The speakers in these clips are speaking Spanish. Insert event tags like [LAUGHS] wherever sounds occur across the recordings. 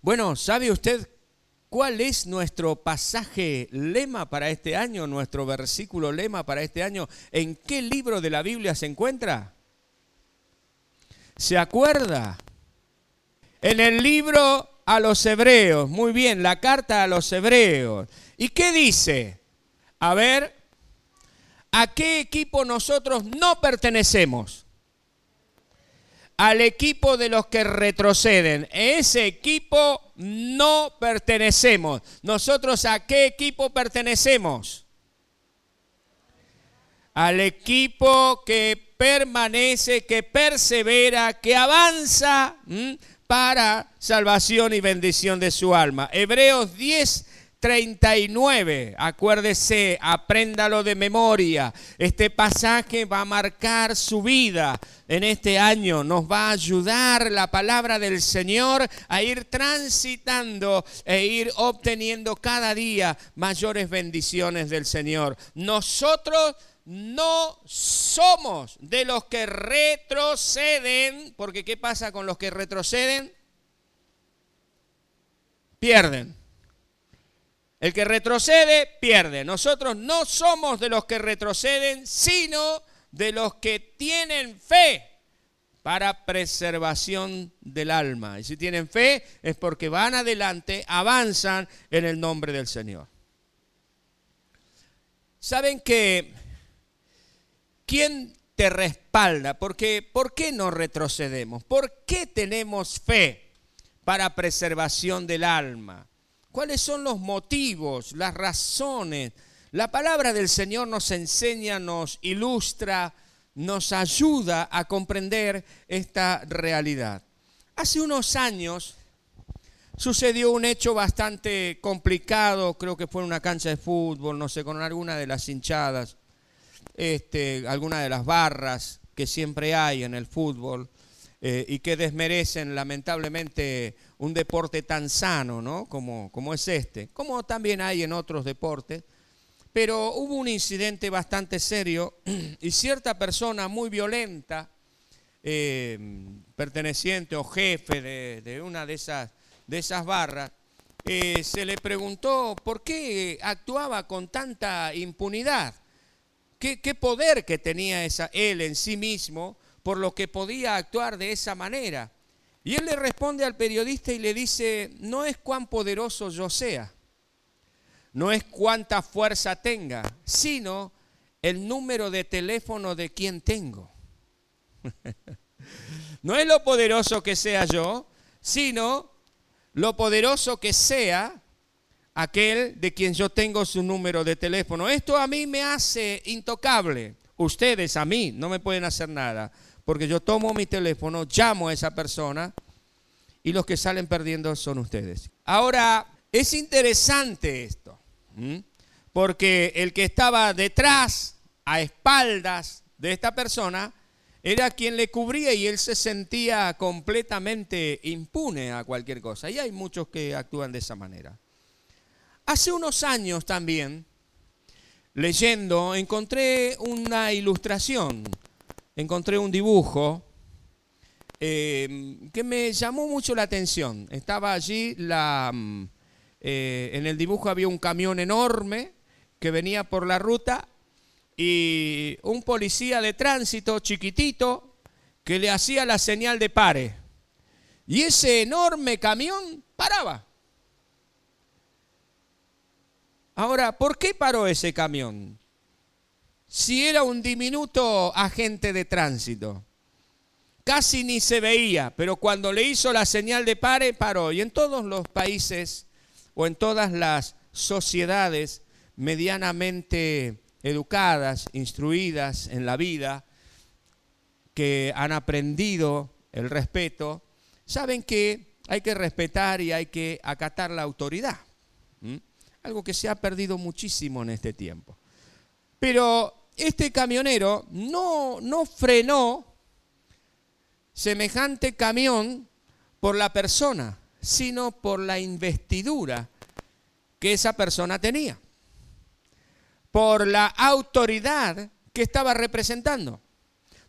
Bueno, ¿sabe usted cuál es nuestro pasaje lema para este año, nuestro versículo lema para este año? ¿En qué libro de la Biblia se encuentra? ¿Se acuerda? En el libro a los hebreos, muy bien, la carta a los hebreos. ¿Y qué dice? A ver, ¿a qué equipo nosotros no pertenecemos? Al equipo de los que retroceden. Ese equipo no pertenecemos. ¿Nosotros a qué equipo pertenecemos? Al equipo que permanece, que persevera, que avanza para salvación y bendición de su alma. Hebreos 10, 39, acuérdese, apréndalo de memoria. Este pasaje va a marcar su vida en este año. Nos va a ayudar la palabra del Señor a ir transitando e ir obteniendo cada día mayores bendiciones del Señor. Nosotros no somos de los que retroceden, porque ¿qué pasa con los que retroceden? Pierden. El que retrocede, pierde. Nosotros no somos de los que retroceden, sino de los que tienen fe para preservación del alma. Y si tienen fe es porque van adelante, avanzan en el nombre del Señor. ¿Saben que quién te respalda? Porque ¿por qué no retrocedemos? ¿Por qué tenemos fe para preservación del alma? ¿Cuáles son los motivos, las razones? La palabra del Señor nos enseña, nos ilustra, nos ayuda a comprender esta realidad. Hace unos años sucedió un hecho bastante complicado, creo que fue en una cancha de fútbol, no sé, con alguna de las hinchadas, este, alguna de las barras que siempre hay en el fútbol. Eh, y que desmerecen lamentablemente un deporte tan sano ¿no? como, como es este, como también hay en otros deportes. Pero hubo un incidente bastante serio [CLEARS THROAT] y cierta persona muy violenta, eh, perteneciente o jefe de, una de esas, de esas barras, eh, se le preguntó por qué actuaba con tanta impunidad, qué, qué poder que tenía esa, él en sí mismo por lo que podía actuar de esa manera. Y él le responde al periodista y le dice, no es cuán poderoso yo sea, no es cuánta fuerza tenga, sino el número de teléfono de quien tengo. [LAUGHS] no es lo poderoso que sea yo, sino lo poderoso que sea aquel de quien yo tengo su número de teléfono. Esto a mí me hace intocable. Ustedes a mí no me pueden hacer nada porque yo tomo mi teléfono, llamo a esa persona y los que salen perdiendo son ustedes. Ahora, es interesante esto, porque el que estaba detrás, a espaldas de esta persona, era quien le cubría y él se sentía completamente impune a cualquier cosa. Y hay muchos que actúan de esa manera. Hace unos años también, leyendo, encontré una ilustración encontré un dibujo eh, que me llamó mucho la atención. Estaba allí, mm, eh, en el dibujo había un camión enorme que venía por la ruta y un policía de tránsito chiquitito que le hacía la señal de pare. Y ese enorme camión paraba. Ahora, ¿por qué paró ese camión? Si era un diminuto agente de tránsito. Casi ni se veía, pero cuando le hizo la señal de pare, paró. Y en todos los países o en todas las sociedades medianamente educadas, instruidas en la vida, que han aprendido el respeto, saben que hay que respetar y hay que acatar la autoridad. Algo que se ha perdido muchísimo en este tiempo. Pero este camionero no, no frenó semejante camión por la persona, sino por la investidura que esa persona tenía, por la autoridad que estaba representando,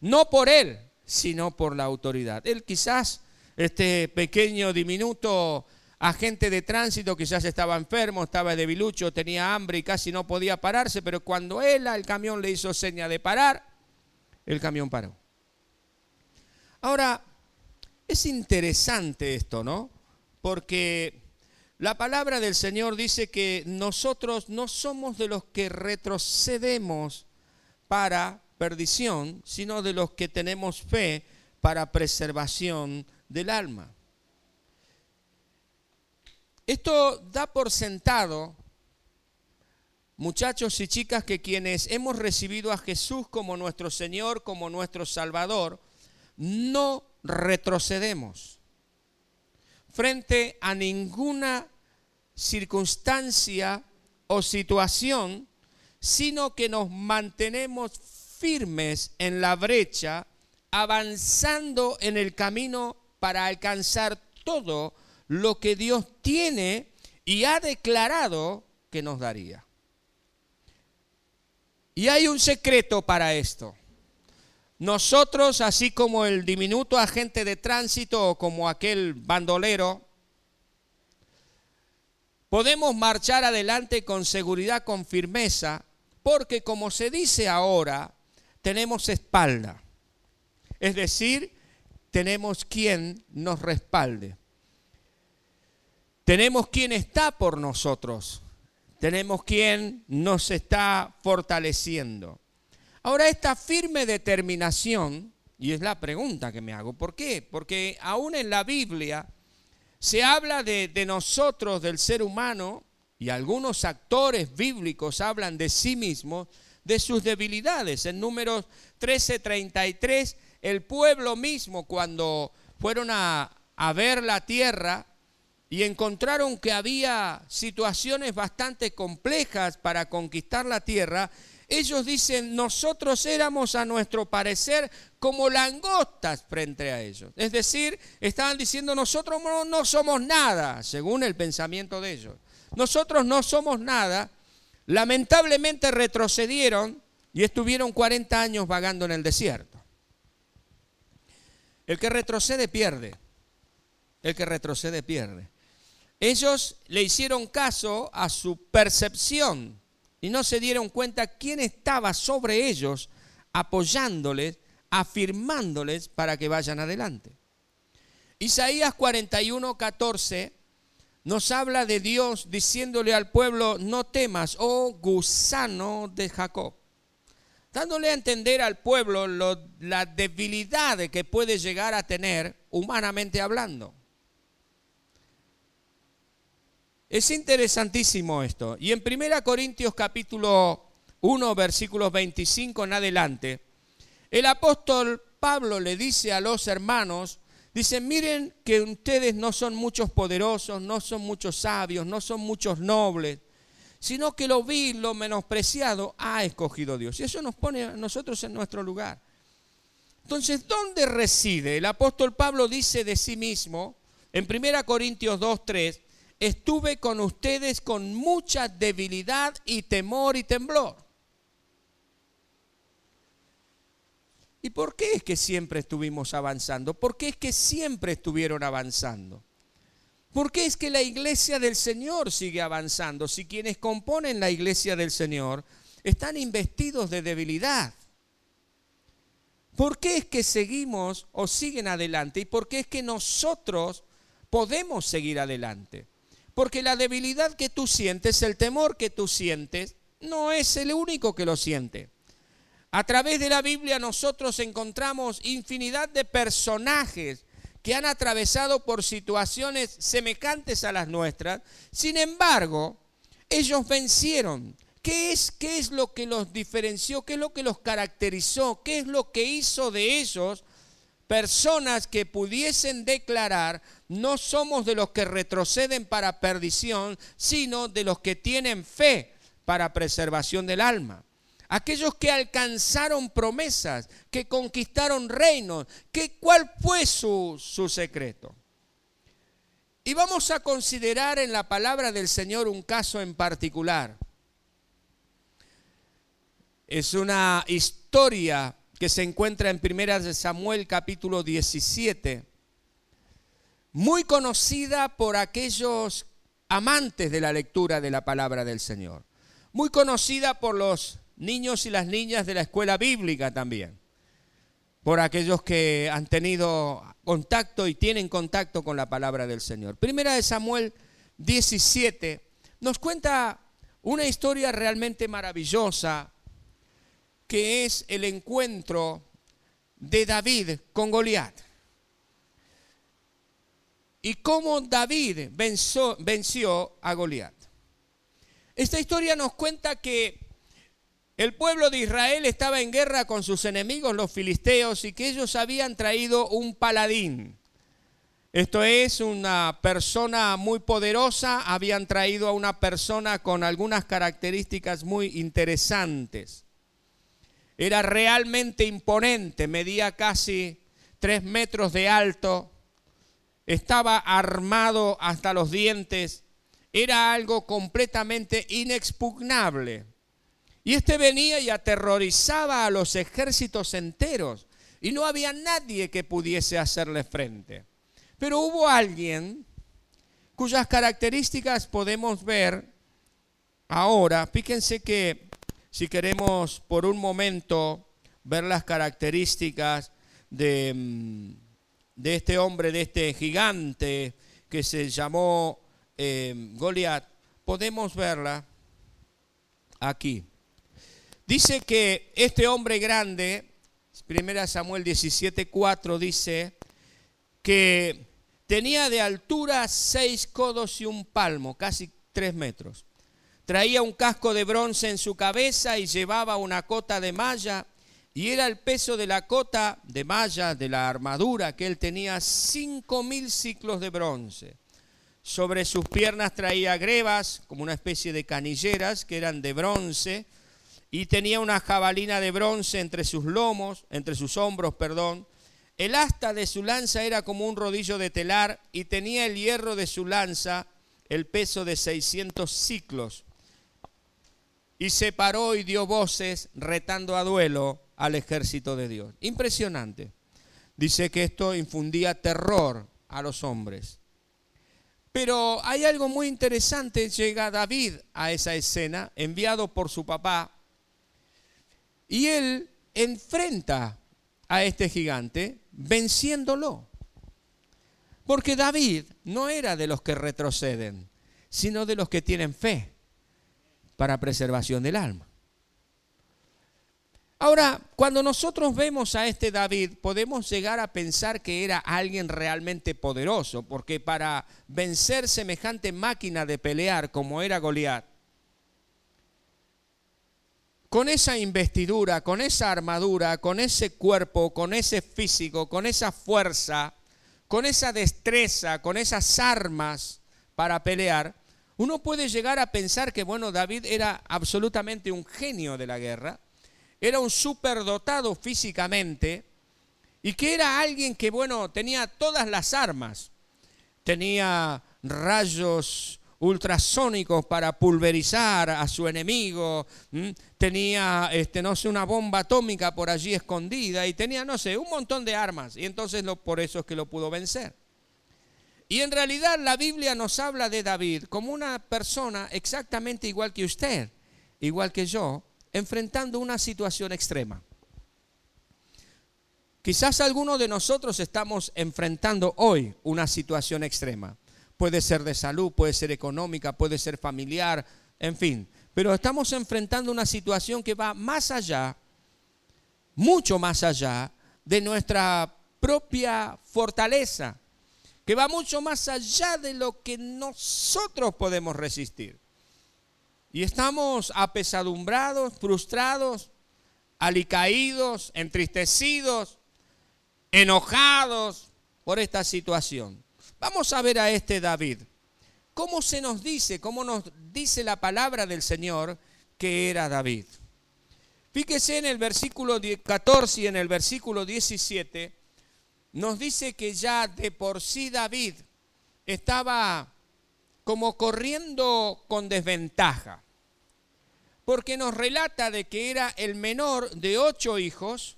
no por él, sino por la autoridad. Él quizás, este pequeño, diminuto agente de tránsito quizás estaba enfermo, estaba debilucho, tenía hambre y casi no podía pararse, pero cuando él al camión le hizo seña de parar, el camión paró. Ahora, es interesante esto, ¿no? Porque la palabra del Señor dice que nosotros no somos de los que retrocedemos para perdición, sino de los que tenemos fe para preservación del alma. Esto da por sentado, muchachos y chicas, que quienes hemos recibido a Jesús como nuestro Señor, como nuestro Salvador, no retrocedemos frente a ninguna circunstancia o situación, sino que nos mantenemos firmes en la brecha, avanzando en el camino para alcanzar todo lo que Dios tiene y ha declarado que nos daría. Y hay un secreto para esto. Nosotros, así como el diminuto agente de tránsito o como aquel bandolero, podemos marchar adelante con seguridad, con firmeza, porque como se dice ahora, tenemos espalda. Es decir, tenemos quien nos respalde. Tenemos quien está por nosotros. Tenemos quien nos está fortaleciendo. Ahora esta firme determinación, y es la pregunta que me hago, ¿por qué? Porque aún en la Biblia se habla de, nosotros, del ser humano, y algunos actores bíblicos hablan de sí mismos, de sus debilidades. En números 13:33, el pueblo mismo, cuando fueron a, a ver la tierra y encontraron que había situaciones bastante complejas para conquistar la tierra, ellos dicen, nosotros éramos a nuestro parecer como langostas frente a ellos. Es decir, estaban diciendo, nosotros no, somos nada, según el pensamiento de ellos. Nosotros no somos nada. Lamentablemente retrocedieron y estuvieron 40 años vagando en el desierto. El que retrocede pierde. El que retrocede pierde. Ellos le hicieron caso a su percepción y no se dieron cuenta quién estaba sobre ellos apoyándoles, afirmándoles para que vayan adelante. Isaías 41, 14 nos habla de Dios diciéndole al pueblo, no temas, oh gusano de Jacob. Dándole a entender al pueblo la debilidad que puede llegar a tener humanamente hablando. Es interesantísimo esto. Y en 1 Corintios capítulo 1, versículos 25 en adelante, el apóstol Pablo le dice a los hermanos, dice, miren que ustedes no son muchos poderosos, no son muchos sabios, no son muchos nobles, sino que lo vil, lo menospreciado ha escogido Dios. Y eso nos pone a nosotros en nuestro lugar. Entonces, ¿dónde reside? El apóstol Pablo dice de sí mismo, en 1 Corintios 2, 3, estuve con ustedes con mucha debilidad y temor y temblor. ¿Y por qué es que siempre estuvimos avanzando? ¿Por qué es que siempre estuvieron avanzando? ¿Por qué es que la iglesia del Señor sigue avanzando si quienes componen la iglesia del Señor están investidos de debilidad? ¿Por qué es que seguimos o siguen adelante? ¿Y por qué es que nosotros podemos seguir adelante? Porque la debilidad que tú sientes, el temor que tú sientes, no es el único que lo siente. A través de la Biblia nosotros encontramos infinidad de personajes que han atravesado por situaciones semejantes a las nuestras. Sin embargo, ellos vencieron. ¿Qué es, ¿Qué es lo que los diferenció? ¿Qué es lo que los caracterizó? ¿Qué es lo que hizo de ellos personas que pudiesen declarar, no somos de los que retroceden para perdición, sino de los que tienen fe para preservación del alma. Aquellos que alcanzaron promesas, que conquistaron reinos, que, ¿cuál fue su, su secreto? Y vamos a considerar en la palabra del Señor un caso en particular. Es una historia que se encuentra en Primera de Samuel capítulo 17, muy conocida por aquellos amantes de la lectura de la palabra del Señor, muy conocida por los niños y las niñas de la escuela bíblica también, por aquellos que han tenido contacto y tienen contacto con la palabra del Señor. Primera de Samuel 17 nos cuenta una historia realmente maravillosa que es el encuentro de David con Goliat. Y cómo David venció, a Goliat. Esta historia nos cuenta que el pueblo de Israel estaba en guerra con sus enemigos, los filisteos, y que ellos habían traído un paladín. Esto es una persona muy poderosa, habían traído a una persona con algunas características muy interesantes. Era realmente imponente, medía casi tres metros de alto, estaba armado hasta los dientes, era algo completamente inexpugnable. Y este venía y aterrorizaba a los ejércitos enteros y no había nadie que pudiese hacerle frente. Pero hubo alguien cuyas características podemos ver ahora. Fíjense que si queremos por un momento ver las características de, mm, de este hombre, de este gigante que se llamó eh, Goliat, podemos verla aquí. Dice que este hombre grande, 1 Samuel 17:4 dice que tenía de altura seis codos y un palmo, casi tres metros. Traía un casco de bronce en su cabeza y llevaba una cota de malla. Y era el peso de la cota de malla, de la armadura que él tenía, cinco mil ciclos de bronce. Sobre sus piernas traía grebas, como una especie de canilleras, que eran de bronce. Y tenía una jabalina de bronce entre sus lomos, entre sus hombros, perdón. El asta de su lanza era como un rodillo de telar y tenía el hierro de su lanza, el peso de 600 ciclos y se paró y dio voces retando a duelo al ejército de Dios. Impresionante. Dice que esto infundía terror a los hombres. Pero hay algo muy interesante, llega David a esa escena, enviado por su papá, y él enfrenta a este gigante venciéndolo. Porque David no era de los que retroceden, sino de los que tienen fe para preservación del alma. Ahora, cuando nosotros vemos a este David, podemos llegar a pensar que era alguien realmente poderoso, porque para vencer semejante máquina de pelear como era Goliat, con esa investidura, con esa armadura, con ese cuerpo, con ese físico, con esa fuerza, con esa destreza, con esas armas para pelear, uno puede llegar a pensar que, bueno, David era absolutamente un genio de la guerra, era un superdotado físicamente y que era alguien que, bueno, tenía todas las armas. Tenía rayos ultrasónicos para pulverizar a su enemigo, tenía, este, no sé, una bomba atómica por allí escondida y tenía, no sé, un montón de armas. Y entonces por eso es que lo pudo vencer. Y en realidad la Biblia nos habla de David como una persona exactamente igual que usted, igual que yo, enfrentando una situación extrema. Quizás algunos de nosotros estamos enfrentando hoy una situación extrema. Puede ser de salud, puede ser económica, puede ser familiar, en fin. Pero estamos enfrentando una situación que va más allá, mucho más allá de nuestra propia fortaleza que va mucho más allá de lo que nosotros podemos resistir. Y estamos apesadumbrados, frustrados, alicaídos, entristecidos, enojados por esta situación. Vamos a ver a este David. ¿Cómo se nos dice, cómo nos dice la palabra del Señor que era David? Fíjese en el versículo 14 y en el versículo 17 nos dice que ya de por sí David estaba como corriendo con desventaja, porque nos relata de que era el menor de ocho hijos,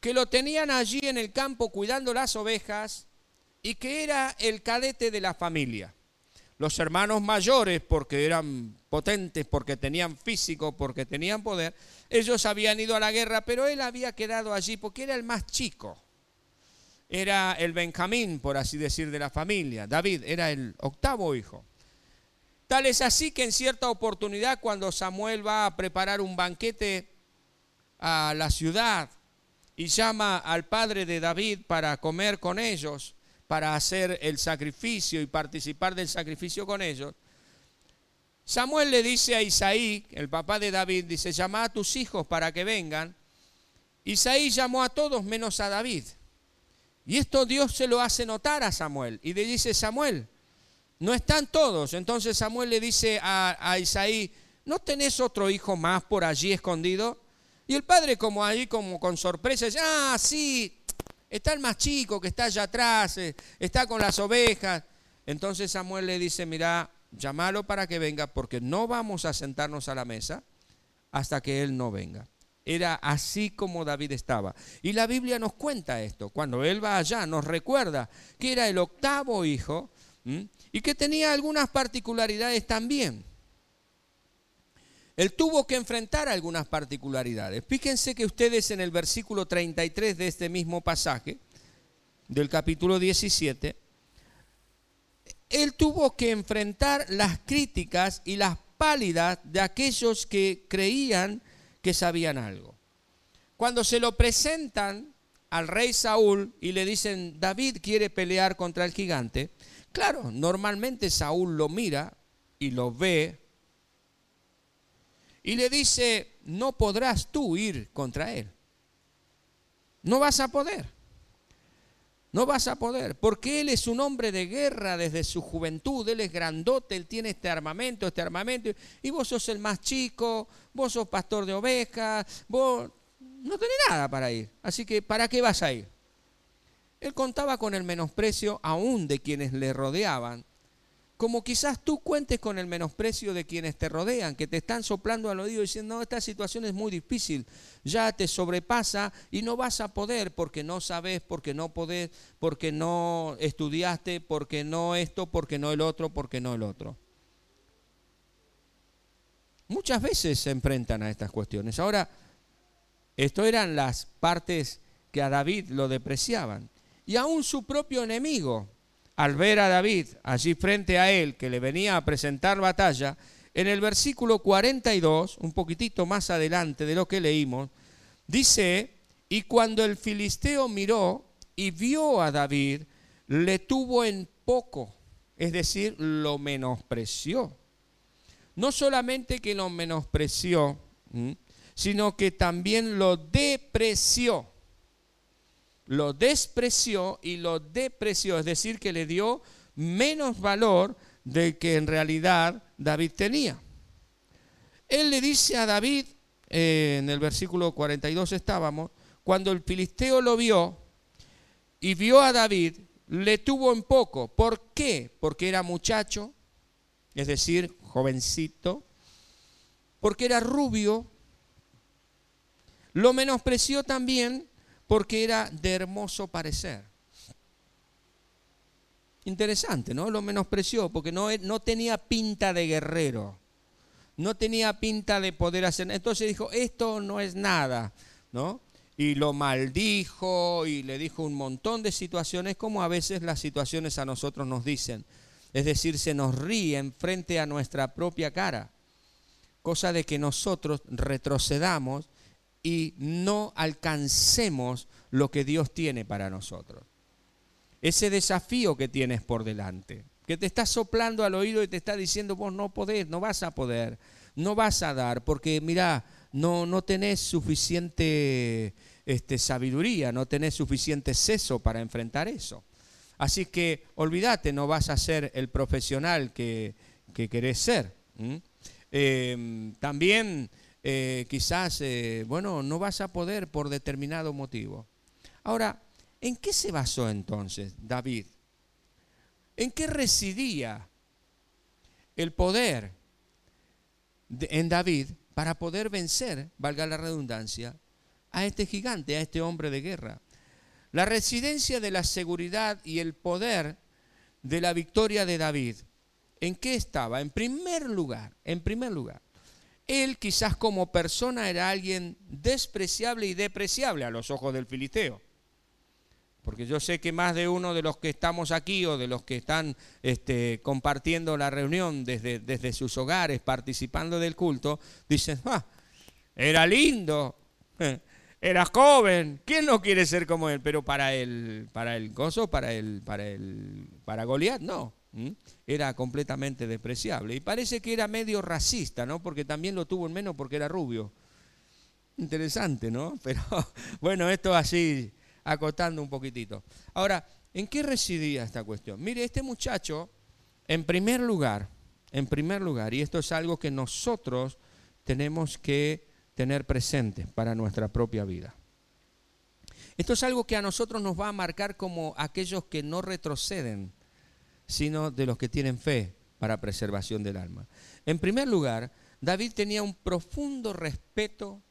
que lo tenían allí en el campo cuidando las ovejas y que era el cadete de la familia. Los hermanos mayores, porque eran potentes, porque tenían físico, porque tenían poder, ellos habían ido a la guerra, pero él había quedado allí porque era el más chico. Era el Benjamín, por así decir, de la familia. David era el octavo hijo. Tal es así que en cierta oportunidad, cuando Samuel va a preparar un banquete a la ciudad y llama al padre de David para comer con ellos, para hacer el sacrificio y participar del sacrificio con ellos. Samuel le dice a Isaí, el papá de David, dice, llama a tus hijos para que vengan. Isaí llamó a todos menos a David. Y esto Dios se lo hace notar a Samuel. Y le dice, Samuel, no están todos. Entonces Samuel le dice a, a Isaí, ¿no tenés otro hijo más por allí escondido? Y el padre como ahí, como con sorpresa, dice, ah, sí, Está el más chico que está allá atrás, eh, está con las ovejas. Entonces Samuel le dice, mira, llámalo para que venga, porque no vamos a sentarnos a la mesa hasta que él no venga. Era así como David estaba. Y la Biblia nos cuenta esto. Cuando él va allá, nos recuerda que era el octavo hijo y que tenía algunas particularidades también él tuvo que enfrentar algunas particularidades. Fíjense que ustedes en el versículo 33 de este mismo pasaje, del capítulo 17, él tuvo que enfrentar las críticas y las pálidas de aquellos que creían que sabían algo. Cuando se lo presentan al rey Saúl y le dicen, David quiere pelear contra el gigante, claro, normalmente Saúl lo mira y lo ve y le dice, no podrás tú ir contra él. No vas a poder. No vas a poder, porque él es un hombre de guerra desde su juventud, él es grandote, él tiene este armamento, este armamento, y vos sos el más chico, vos sos pastor de ovejas, vos no tenés nada para ir. Así que, ¿para qué vas a ir? Él contaba con el menosprecio aún de quienes le rodeaban como quizás tú cuentes con el menosprecio de quienes te rodean, que te están soplando al oído diciendo, no, esta situación es muy difícil, ya te sobrepasa y no vas a poder porque no sabes, porque no podés, porque no estudiaste, porque no esto, porque no el otro, porque no el otro. Muchas veces se enfrentan a estas cuestiones. Ahora, esto eran las partes que a David lo depreciaban. Y aún su propio enemigo, al ver a David allí frente a él, que le venía a presentar batalla, en el versículo 42, un poquitito más adelante de lo que leímos, dice, y cuando el filisteo miró y vio a David, le tuvo en poco, es decir, lo menospreció. No solamente que lo menospreció, sino que también lo depreció lo despreció y lo depreció, es decir, que le dio menos valor del que en realidad David tenía. Él le dice a David, eh, en el versículo 42 estábamos, cuando el filisteo lo vio y vio a David, le tuvo en poco. ¿Por qué? Porque era muchacho, es decir, jovencito, porque era rubio. Lo menospreció también porque era de hermoso parecer. Interesante, ¿no? Lo menospreció porque no, no tenía pinta de guerrero, no tenía pinta de poder hacer. Entonces dijo, esto no es nada, ¿no? Y lo maldijo y le dijo un montón de situaciones como a veces las situaciones a nosotros nos dicen. Es decir, se nos ríen frente a nuestra propia cara. Cosa de que nosotros retrocedamos y no alcancemos lo que Dios tiene para nosotros. Ese desafío que tienes por delante, que te está soplando al oído y te está diciendo, vos no podés, no vas a poder, no vas a dar, porque mira, no, no tenés suficiente este, sabiduría, no tenés suficiente seso para enfrentar eso. Así que olvídate, no vas a ser el profesional que, querés ser. Em, también eh, quizás, eh, bueno, no vas a poder por determinado motivo. Ahora, ¿en qué se basó entonces David? ¿En qué residía el poder en David para poder vencer, valga la redundancia, a este gigante, a este hombre de guerra? la residencia de la seguridad y el poder de la victoria de David. ¿En qué estaba? En primer lugar, en primer lugar, él quizás como persona era alguien despreciable y depreciable a los ojos del filisteo. Porque yo sé que más de uno de los que estamos aquí o de los que están este, compartiendo la reunión desde, desde, sus hogares, participando del culto, dicen, ah, era lindo, [LAUGHS] era joven, ¿quién no quiere ser como él? Pero para el, para el gozo, para el, para el, para Goliat, no era completamente despreciable. Y parece que era medio racista, ¿no? Porque también lo tuvo en menos porque era rubio. Interesante, ¿no? [LAUGHS] Pero bueno, esto así acotando un poquitito. Ahora, ¿en qué residía esta cuestión? Mire, este muchacho, en primer lugar, en primer lugar, y esto es algo que nosotros tenemos que tener presente para nuestra propia vida. Esto es algo que a nosotros nos va a marcar como aquellos que no retroceden, sino de los que tienen fe para preservación del alma. En primer lugar, David tenía un profundo respeto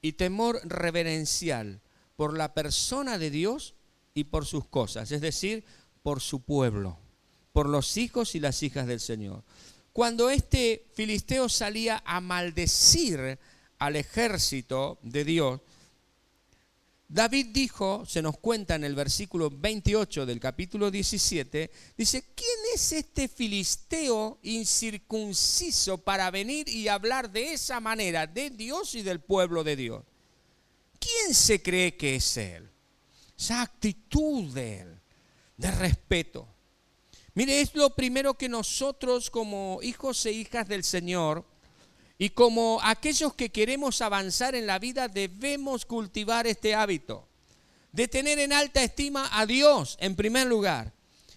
y temor reverencial por la persona de Dios y por sus cosas, es decir, por su pueblo, por los hijos y las hijas del Señor. Cuando este filisteo salía a maldecir al ejército de Dios, David dijo, se nos cuenta en el versículo 28 del capítulo 17, dice, ¿quién es este filisteo incircunciso para venir y hablar de esa manera de Dios y del pueblo de Dios? ¿Quién se cree que es él? Esa actitud de él, de respeto. Mire, es lo primero que nosotros como hijos e hijas del Señor, y como aquellos que queremos avanzar en la vida debemos cultivar este hábito de tener en alta estima a Dios en primer lugar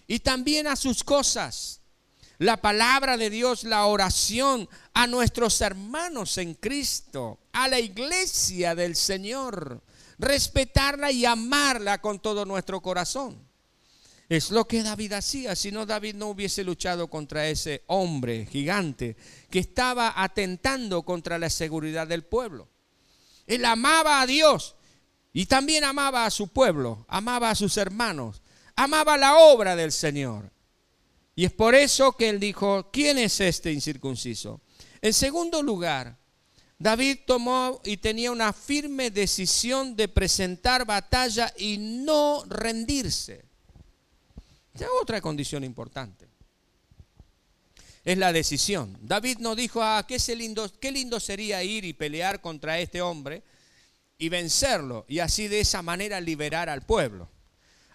y también a sus cosas. La palabra de Dios, la oración a nuestros hermanos en Cristo, a la iglesia del Señor, respetarla y amarla con todo nuestro corazón. Es lo que David hacía, si no David no hubiese luchado contra ese hombre gigante que estaba atentando contra la seguridad del pueblo. Él amaba a Dios y también amaba a su pueblo, amaba a sus hermanos, amaba la obra del Señor. Y es por eso que él dijo, ¿quién es este incircunciso? En segundo lugar, David tomó y tenía una firme decisión de presentar batalla y no rendirse. Otra condición importante. Es la decisión. David no dijo, ah, qué, lindo, qué lindo sería ir y pelear contra este hombre y vencerlo y así de esa manera liberar al pueblo.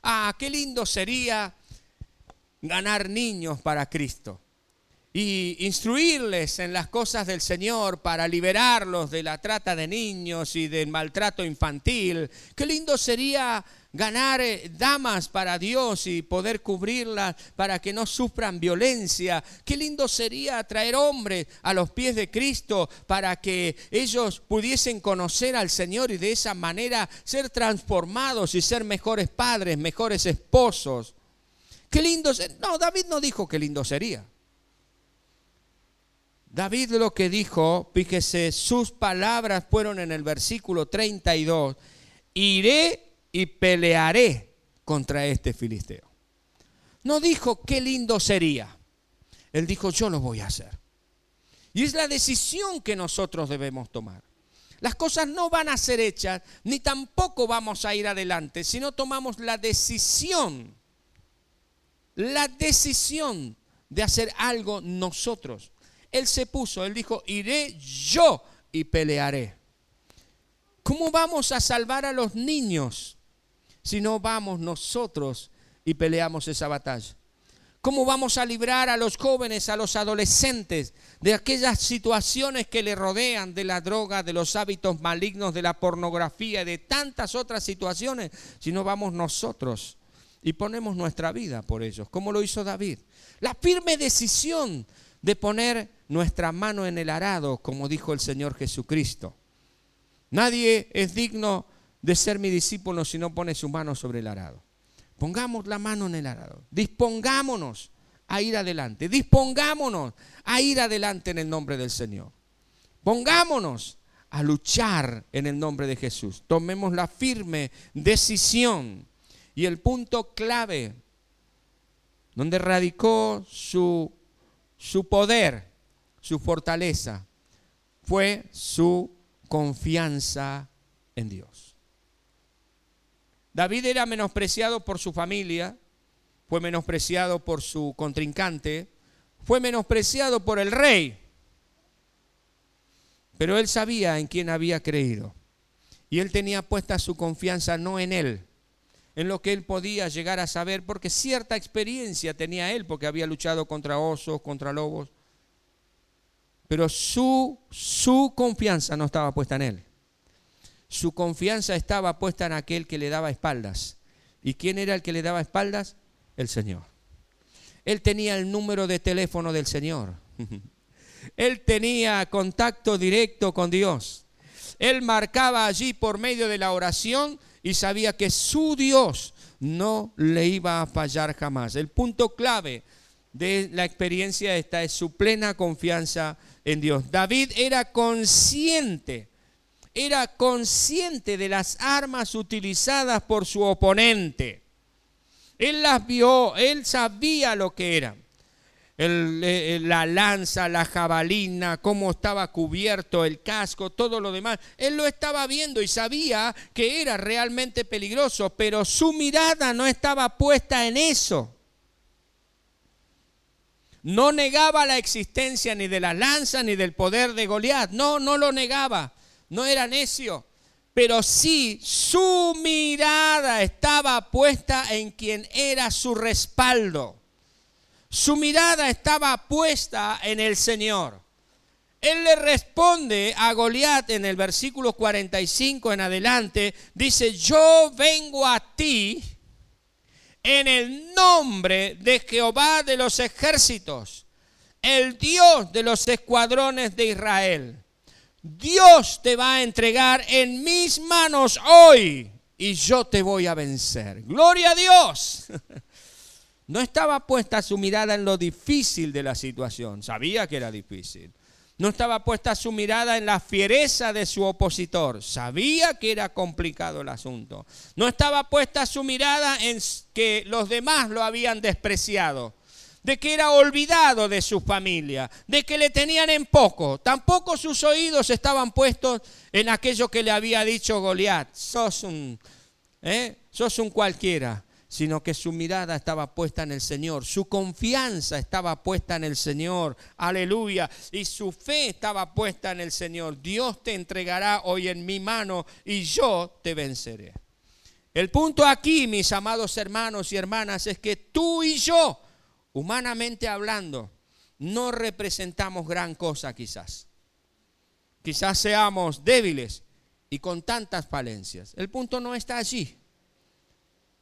Ah, qué lindo sería ganar niños para Cristo y instruirles en las cosas del Señor para liberarlos de la trata de niños y del maltrato infantil. Qué lindo sería ganar eh, damas para Dios y poder cubrirlas para que no sufran violencia. Qué lindo sería traer hombres a los pies de Cristo para que ellos pudiesen conocer al Señor y de esa manera ser transformados y ser mejores padres, mejores esposos. Qué lindo. No, David no dijo qué lindo sería. David lo que dijo, fíjese, sus palabras fueron en el versículo 32, iré y pelearé contra este filisteo. No dijo qué lindo sería. Él dijo yo lo voy a hacer. Y es la decisión que nosotros debemos tomar. Las cosas no van a ser hechas, ni tampoco vamos a ir adelante, si no tomamos la decisión, la decisión de hacer algo nosotros. Él se puso, él dijo, iré yo y pelearé. ¿Cómo vamos a salvar a los niños si no vamos nosotros y peleamos esa batalla? ¿Cómo vamos a librar a los jóvenes, a los adolescentes de aquellas situaciones que le rodean, de la droga, de los hábitos malignos, de la pornografía y de tantas otras situaciones, si no vamos nosotros y ponemos nuestra vida por ellos, como lo hizo David? La firme decisión de poner nuestra mano en el arado, como dijo el Señor Jesucristo. Nadie es digno de ser mi discípulo si no pone su mano sobre el arado. Pongamos la mano en el arado. Dispongámonos a ir adelante. Dispongámonos a ir adelante en el nombre del Señor. Pongámonos a luchar en el nombre de Jesús. Tomemos la firme decisión Y el punto clave, donde radicó su, su poder, su fortaleza, fue su confianza en Dios. David era menospreciado por su familia, fue menospreciado por su contrincante, fue menospreciado por el rey, pero él sabía en quién había creído. Y él tenía puesta su confianza no en él, en lo que él podía llegar a saber, porque cierta experiencia tenía él, porque había luchado contra osos, contra lobos. Pero su, su confianza no estaba puesta en él. Su confianza estaba puesta en aquel que le daba espaldas. ¿Y quién era el que le daba espaldas? El Señor. Él tenía el número de teléfono del Señor. [LAUGHS] Él tenía contacto directo con Dios. Él marcaba allí por medio de la oración y sabía que su Dios no le iba a fallar jamás. El punto clave de la experiencia esta es su plena confianza en Dios. David era consciente, era consciente de las armas utilizadas por su oponente. Él las vio, él sabía lo que eran. Eh, la lanza, la jabalina, cómo estaba cubierto el casco, todo lo demás. Él lo estaba viendo y sabía que era realmente peligroso, pero su mirada no estaba puesta en eso. No negaba la existencia ni de la lanza ni del poder de Goliat. No, no lo negaba. No era necio. Pero sí su mirada estaba puesta en quien era su respaldo. Su mirada estaba puesta en el Señor. Él le responde a Goliat en el versículo 45 en adelante, dice, yo vengo a ti en el nombre de Jehová de los ejércitos, el Dios de los escuadrones de Israel. Dios te va a entregar en mis manos hoy y yo te voy a vencer. Gloria a Dios. [LAUGHS] No estaba puesta su mirada en lo difícil de la situación, sabía que era difícil. No estaba puesta su mirada en la fiereza de su opositor, sabía que era complicado el asunto. No estaba puesta su mirada en que los demás lo habían despreciado, de que era olvidado de su familia, de que le tenían en poco. Tampoco sus oídos estaban puestos en aquello que le había dicho Goliat. Sos un, ¿eh? sos un cualquiera sino que su mirada estaba puesta en el Señor, su confianza estaba puesta en el Señor, aleluya, y su fe estaba puesta en el Señor. Dios te entregará hoy en mi mano y yo te venceré. El punto aquí, mis amados hermanos y hermanas, es que tú y yo, humanamente hablando, no representamos gran cosa quizás. Quizás seamos débiles y con tantas falencias. El punto no está allí.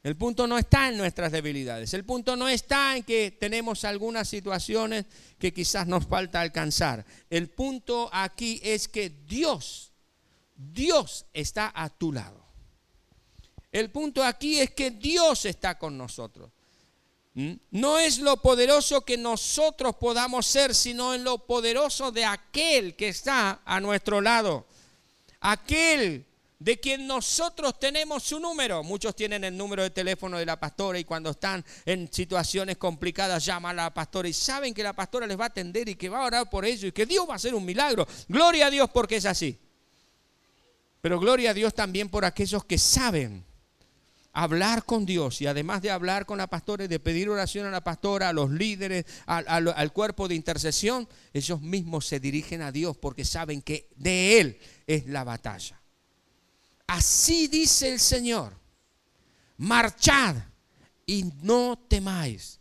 El punto no está en nuestras debilidades. El punto no está en que tenemos algunas situaciones que quizás nos falta alcanzar. El punto aquí es que Dios, Dios está a tu lado. El punto aquí es que Dios está con nosotros. ¿Mm? No es lo poderoso que nosotros podamos ser, sino en lo poderoso de aquel que está a nuestro lado. Aquel de quien nosotros tenemos su número. Muchos tienen el número de teléfono de la pastora y cuando están en situaciones complicadas llaman a la pastora y saben que la pastora les va a atender y que va a orar por ellos y que Dios va a hacer un milagro. Gloria a Dios porque es así. Pero gloria a Dios también por aquellos que saben hablar con Dios y además de hablar con la pastora y de pedir oración a la pastora, a los líderes, al, al cuerpo de intercesión, ellos mismos se dirigen a Dios porque saben que de Él es la batalla. Así dice el Señor, marchad y no temáis,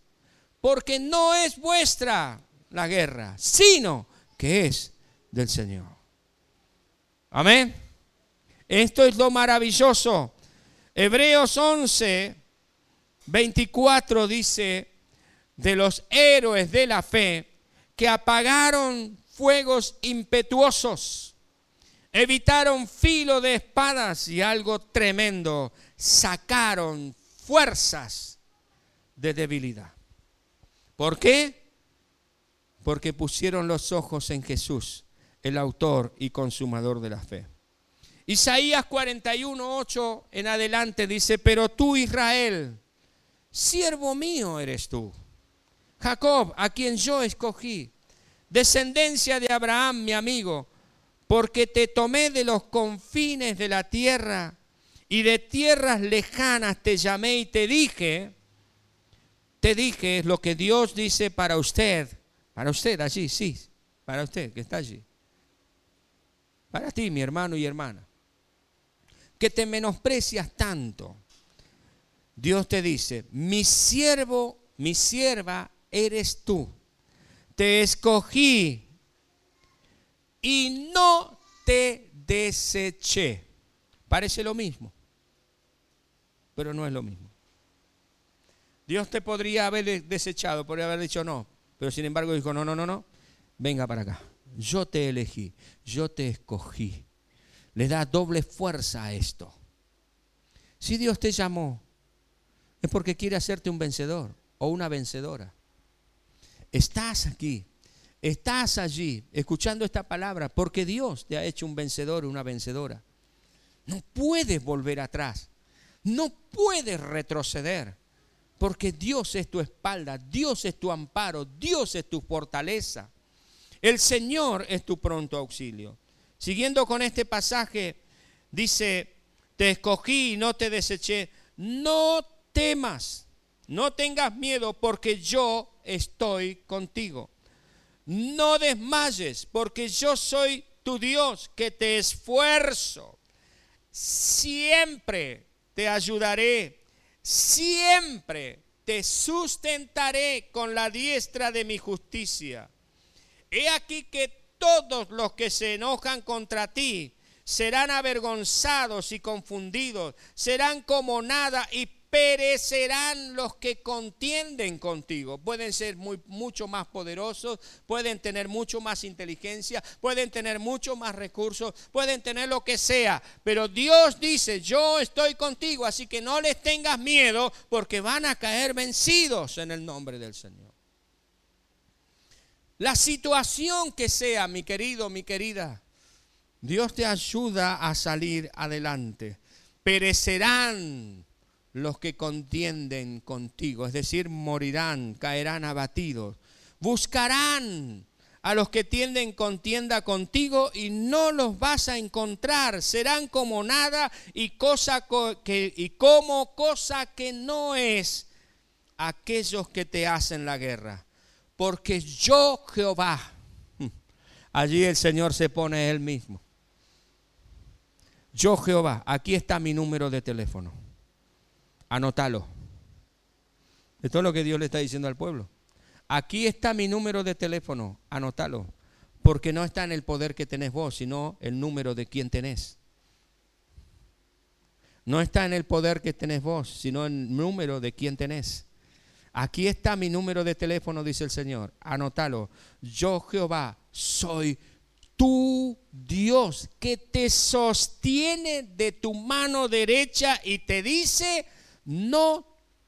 porque no es vuestra la guerra, sino que es del Señor. Amén. Esto es lo maravilloso. Hebreos 11, 24 dice de los héroes de la fe que apagaron fuegos impetuosos evitaron filo de espadas y algo tremendo, sacaron fuerzas de debilidad. ¿Por qué? Porque pusieron los ojos en Jesús, el autor y consumador de la fe. Isaías 41, 8 en adelante dice, pero tú Israel, siervo mío eres tú. Jacob, a quien yo escogí, descendencia de Abraham, mi amigo, porque te tomé de los confines de la tierra y de tierras lejanas te llamé y te dije, te dije lo que Dios dice para usted, para usted allí, sí, para usted que está allí, para ti, mi hermano y hermana que te menosprecias tanto. Dios te dice, mi siervo, mi sierva eres tú. Te escogí y no te deseché. Parece lo mismo, pero no es lo mismo. Dios te podría haber desechado, podría haber dicho no, pero sin embargo dijo, no, no, no, no, venga para acá. Yo te elegí, yo te escogí le da doble fuerza a esto. Si Dios te llamó, es porque quiere hacerte un vencedor o una vencedora. Estás aquí, estás allí, escuchando esta palabra, porque Dios te ha hecho un vencedor o una vencedora. No puedes volver atrás, no puedes retroceder, porque Dios es tu espalda, Dios es tu amparo, Dios es tu fortaleza. El Señor es tu pronto auxilio. Siguiendo con este pasaje, dice, te escogí y no te deseché. No temas, no tengas miedo porque yo estoy contigo. No desmayes porque yo soy tu Dios que te esfuerzo. Siempre te ayudaré, siempre te sustentaré con la diestra de mi justicia. He aquí que todos los que se enojan contra ti serán avergonzados y confundidos, serán como nada y perecerán los que contienden contigo. Pueden ser muy, mucho más poderosos, pueden tener mucho más inteligencia, pueden tener mucho más recursos, pueden tener lo que sea. Pero Dios dice, yo estoy contigo, así que no les tengas miedo porque van a caer vencidos en el nombre del Señor. La situación que sea, mi querido, mi querida, Dios te ayuda a salir adelante. Perecerán los que contienden contigo, es decir, morirán, caerán abatidos. Buscarán a los que tienden contienda contigo y no los vas a encontrar. Serán como nada y, cosa que, y como cosa que no es aquellos que te hacen la guerra porque yo Jehová, allí el Señor se pone él mismo. Yo Jehová, aquí está mi número de teléfono. Anótalo. Esto es lo que Dios le está diciendo al pueblo. Aquí está mi número de teléfono, anótalo. Porque no está en el poder que tenés vos, sino el número de quien tenés. No está en el poder que tenés vos, sino el número de quien tenés. Aquí está mi número de teléfono, dice el Señor. Anótalo. Yo Jehová soy tu Dios que te sostiene de tu mano derecha y te dice, no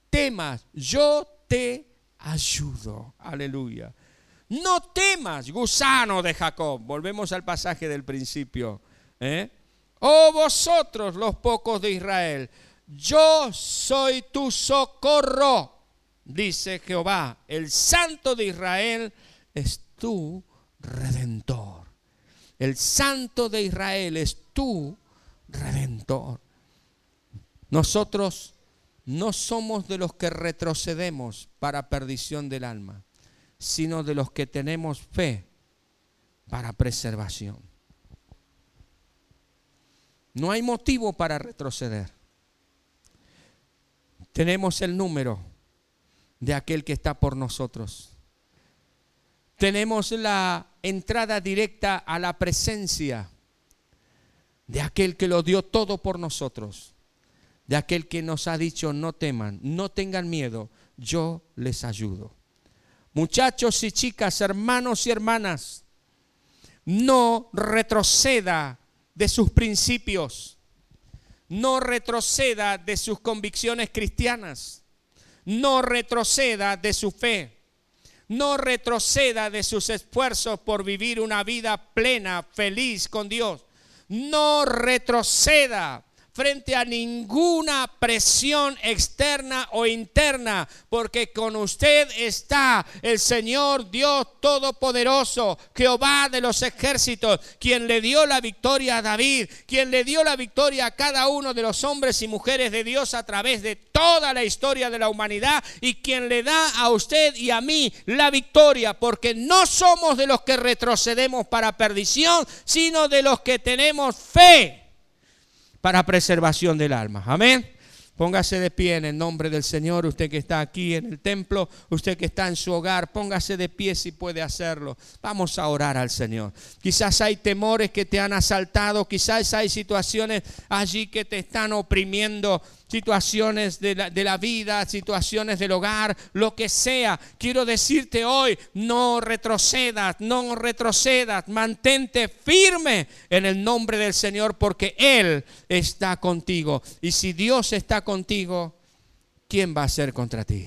temas, yo te ayudo. Aleluya. No temas, gusano de Jacob. Volvemos al pasaje del principio. ¿eh? Oh vosotros los pocos de Israel, yo soy tu socorro dice Jehová, el Santo de Israel es tu redentor. El Santo de Israel es tu redentor. Nosotros no somos de los que retrocedemos para perdición del alma, sino de los que tenemos fe para preservación. No hay motivo para retroceder. Tenemos el número de aquel que está por nosotros. Tenemos la entrada directa a la presencia de aquel que lo dio todo por nosotros, de aquel que nos ha dicho no teman, no tengan miedo, yo les ayudo. Muchachos y chicas, hermanos y hermanas, no retroceda de sus principios, no retroceda de sus convicciones cristianas no retroceda de su fe, no retroceda de sus esfuerzos por vivir una vida plena, feliz con Dios. no retroceda frente a ninguna presión externa o interna, porque con usted está el Señor Dios Todopoderoso, Jehová de los ejércitos, quien le dio la victoria a David, quien le dio la victoria a cada uno de los hombres y mujeres de Dios a través de toda la historia de la humanidad y quien le da a usted y a mí la victoria, porque no somos de los que retrocedemos para perdición, sino de los que tenemos fe para preservación del alma. Amén. Póngase de pie en el nombre del Señor, usted que está aquí en el templo, usted que está en su hogar, póngase de pie si puede hacerlo. Vamos a orar al Señor. Quizás hay temores que te han asaltado, quizás hay situaciones allí que te están oprimiendo, situaciones de la, vida, situaciones del hogar, lo que sea. Quiero decirte hoy, no retrocedas, no retrocedas, mantente firme en el nombre del Señor porque Él está contigo. Y si Dios está contigo, ¿quién va a ser contra ti?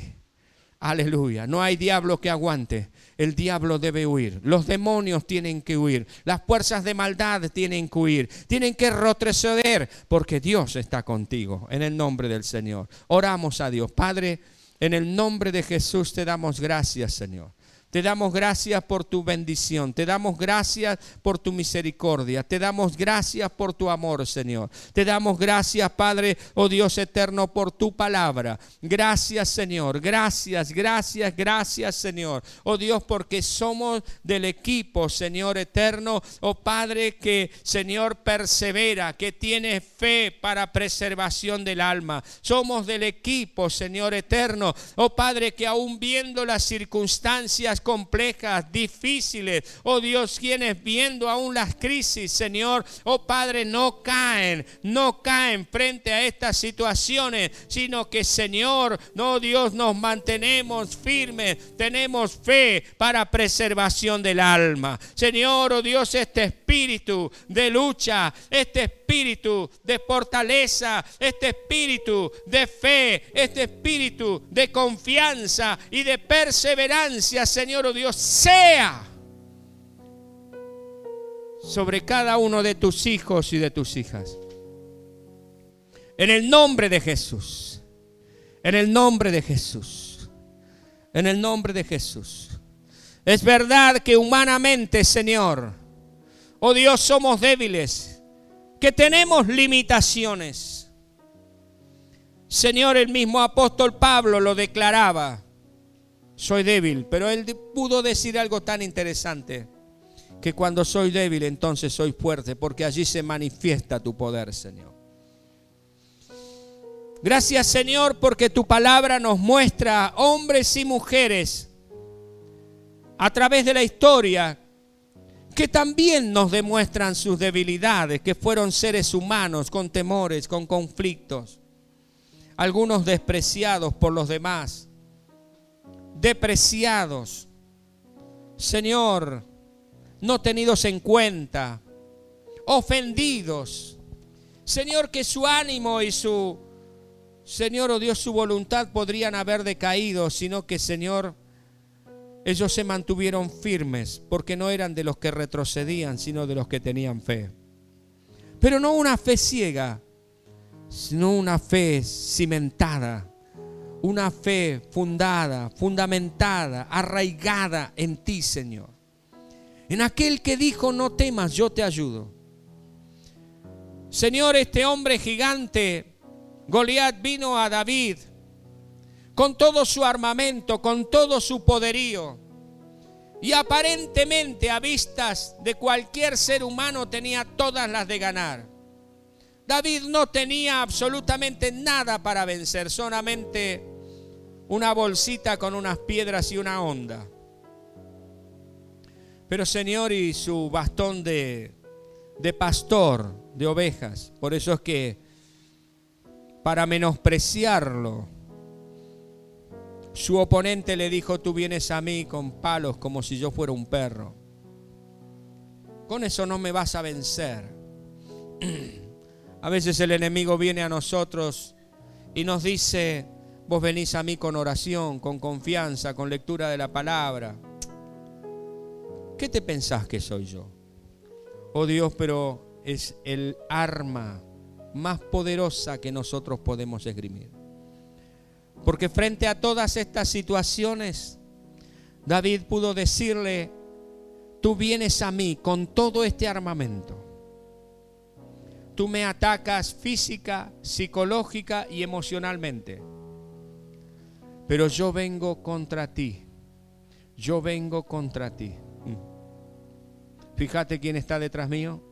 Aleluya, no hay diablo que aguante el diablo debe huir, los demonios tienen que huir, las fuerzas de maldad tienen que huir, tienen que retroceder porque Dios está contigo en el nombre del Señor. Oramos a Dios. Padre, en el nombre de Jesús te damos gracias, Señor. Te damos gracias por tu bendición. Te damos gracias por tu misericordia. Te damos gracias por tu amor, Señor. Te damos gracias, Padre, oh Dios eterno, por tu palabra. Gracias, Señor. Gracias, gracias, gracias, Señor. Oh Dios, porque somos del equipo, Señor eterno. Oh Padre, que, Señor, persevera, que tiene fe para preservación del alma. Somos del equipo, Señor eterno. Oh Padre, que aún viendo las circunstancias complejas, difíciles. Oh Dios, quienes viendo aún las crisis, Señor, oh Padre, no caen, no caen frente a estas situaciones, sino que, Señor, no Dios, nos mantenemos firmes, tenemos fe para preservación del alma. Señor, oh Dios, este espíritu de lucha, este espíritu de fortaleza, este espíritu de fe, este espíritu de confianza y de perseverancia, Señor Señor oh Dios, sea sobre cada uno de tus hijos y de tus hijas. En el nombre de Jesús. En el nombre de Jesús. En el nombre de Jesús. Es verdad que humanamente, Señor, oh Dios, somos débiles, que tenemos limitaciones. Señor, el mismo apóstol Pablo lo declaraba soy débil. Pero él pudo decir algo tan interesante, que cuando soy débil entonces soy fuerte, porque allí se manifiesta tu poder, Señor. Gracias, Señor, porque tu palabra nos muestra hombres y mujeres a través de la historia que también nos demuestran sus debilidades, que fueron seres humanos con temores, con conflictos, algunos despreciados por los demás. Depreciados, Señor, no tenidos en cuenta, ofendidos. Señor, que su ánimo y su, Señor, o oh Dios, su voluntad podrían haber decaído, sino que, Señor, ellos se mantuvieron firmes porque no eran de los que retrocedían, sino de los que tenían fe. Pero no una fe ciega, sino una fe cimentada una fe fundada, fundamentada, arraigada en ti, Señor. En aquel que dijo, no temas, yo te ayudo. Señor, este hombre gigante, Goliat, vino a David con todo su armamento, con todo su poderío. Y aparentemente a vistas de cualquier ser humano tenía todas las de ganar. David no tenía absolutamente nada para vencer, solamente una bolsita con unas piedras y una onda. Pero Señor y su bastón de, de pastor de ovejas. Por eso es que para menospreciarlo, su oponente le dijo, tú vienes a mí con palos como si yo fuera un perro. Con eso no me vas a vencer. [CLEARS THROAT] A veces el enemigo viene a nosotros y nos dice, Vos venís a mí con oración, con confianza, con lectura de la palabra. ¿Qué te pensás que soy yo? Oh Dios, pero es el arma más poderosa que nosotros podemos esgrimir. Porque frente a todas estas situaciones, David pudo decirle, tú vienes a mí con todo este armamento. Tú me atacas física, psicológica y emocionalmente. Pero yo vengo contra ti. Yo vengo contra ti. Mm. Fíjate quién está detrás mío.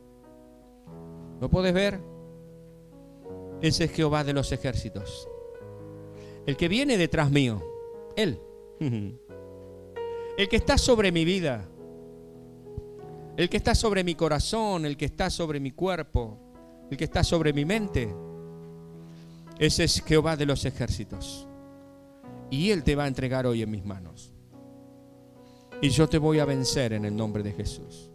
¿Lo puedes ver? Ese es Jehová de los ejércitos. El que viene detrás mío. Él. El que está sobre mi vida. El que está sobre mi corazón. El que está sobre mi cuerpo. El que está sobre mi mente. Ese es Jehová de los ejércitos. Y Él te va a entregar hoy en mis manos. Y yo te voy a vencer en el nombre de Jesús.